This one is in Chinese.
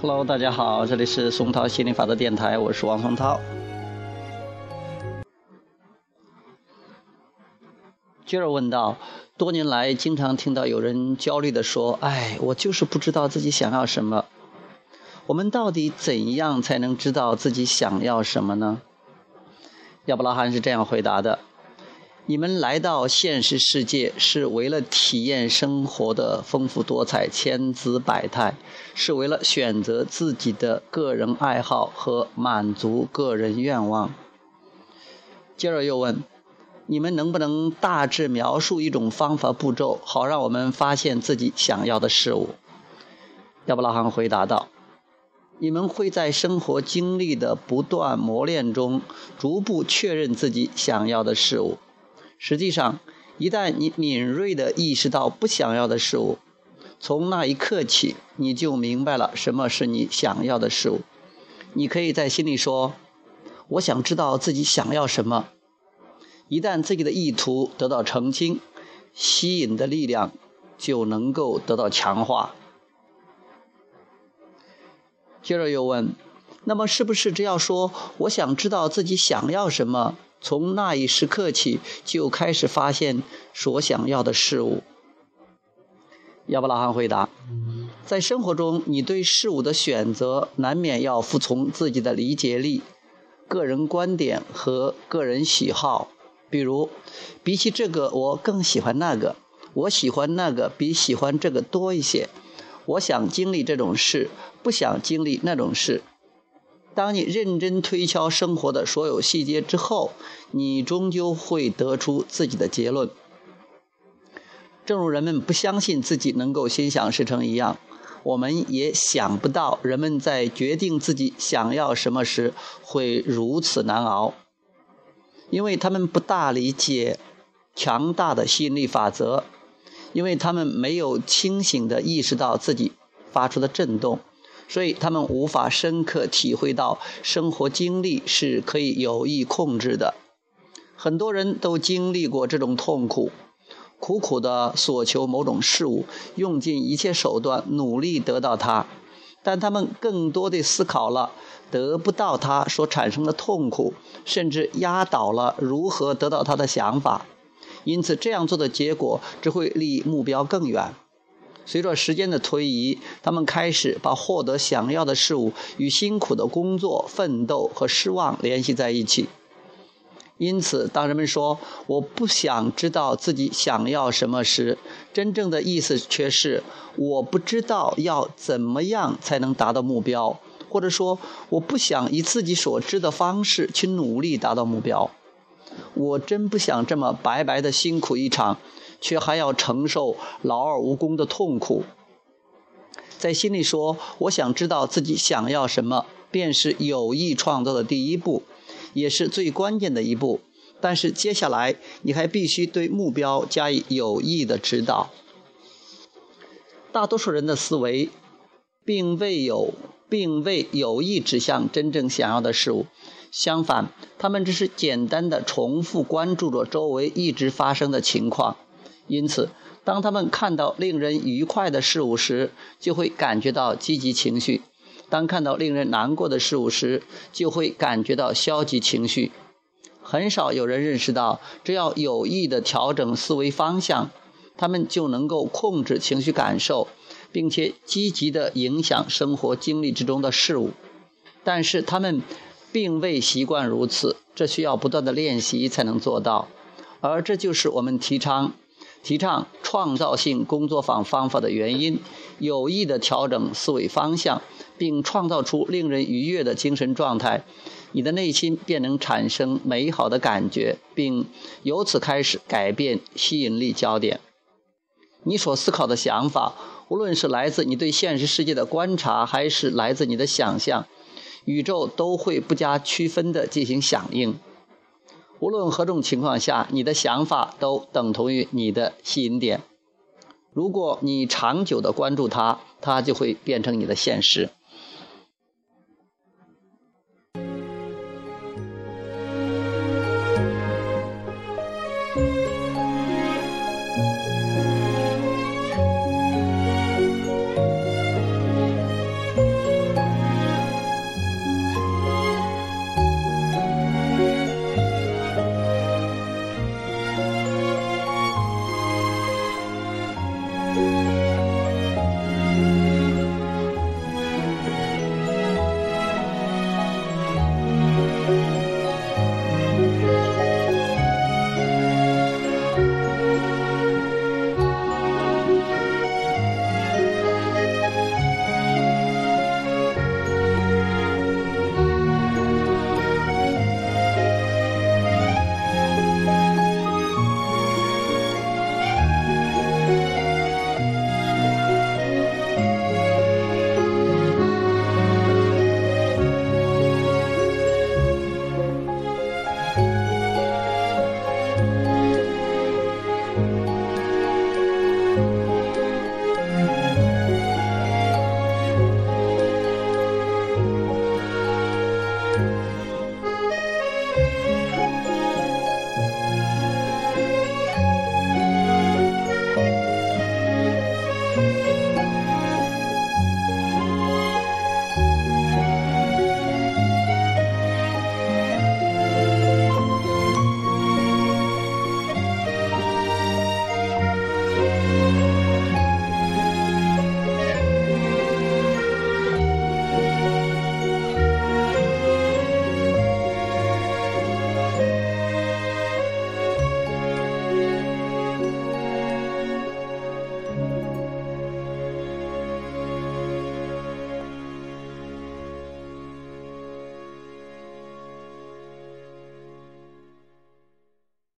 Hello，大家好，这里是松涛心理法则电台，我是王松涛。接着问道：多年来，经常听到有人焦虑的说：“哎，我就是不知道自己想要什么。”我们到底怎样才能知道自己想要什么呢？亚伯拉罕是这样回答的。你们来到现实世界是为了体验生活的丰富多彩、千姿百态，是为了选择自己的个人爱好和满足个人愿望。接着又问：你们能不能大致描述一种方法步骤，好让我们发现自己想要的事物？亚伯拉罕回答道：你们会在生活经历的不断磨练中，逐步确认自己想要的事物。实际上，一旦你敏锐地意识到不想要的事物，从那一刻起，你就明白了什么是你想要的事物。你可以在心里说：“我想知道自己想要什么。”一旦自己的意图得到澄清，吸引的力量就能够得到强化。接着又问：“那么，是不是只要说我想知道自己想要什么？”从那一时刻起，就开始发现所想要的事物。亚伯拉罕回答：“在生活中，你对事物的选择难免要服从自己的理解力、个人观点和个人喜好。比如，比起这个，我更喜欢那个；我喜欢那个比喜欢这个多一些。我想经历这种事，不想经历那种事。”当你认真推敲生活的所有细节之后，你终究会得出自己的结论。正如人们不相信自己能够心想事成一样，我们也想不到人们在决定自己想要什么时会如此难熬，因为他们不大理解强大的吸引力法则，因为他们没有清醒地意识到自己发出的震动。所以他们无法深刻体会到生活经历是可以有意控制的。很多人都经历过这种痛苦，苦苦的索求某种事物，用尽一切手段努力得到它，但他们更多地思考了得不到它所产生的痛苦，甚至压倒了如何得到它的想法。因此，这样做的结果只会离目标更远。随着时间的推移，他们开始把获得想要的事物与辛苦的工作、奋斗和失望联系在一起。因此，当人们说“我不想知道自己想要什么”时，真正的意思却是“我不知道要怎么样才能达到目标”，或者说“我不想以自己所知的方式去努力达到目标”。我真不想这么白白的辛苦一场。却还要承受劳而无功的痛苦，在心里说：“我想知道自己想要什么，便是有意创造的第一步，也是最关键的一步。但是接下来，你还必须对目标加以有意的指导。”大多数人的思维，并未有，并未有意指向真正想要的事物，相反，他们只是简单的重复关注着周围一直发生的情况。因此，当他们看到令人愉快的事物时，就会感觉到积极情绪；当看到令人难过的事物时，就会感觉到消极情绪。很少有人认识到，只要有意地调整思维方向，他们就能够控制情绪感受，并且积极地影响生活经历之中的事物。但是，他们并未习惯如此，这需要不断的练习才能做到。而这就是我们提倡。提倡创造性工作坊方法的原因，有意地调整思维方向，并创造出令人愉悦的精神状态，你的内心便能产生美好的感觉，并由此开始改变吸引力焦点。你所思考的想法，无论是来自你对现实世界的观察，还是来自你的想象，宇宙都会不加区分地进行响应。无论何种情况下，你的想法都等同于你的吸引点。如果你长久的关注它，它就会变成你的现实。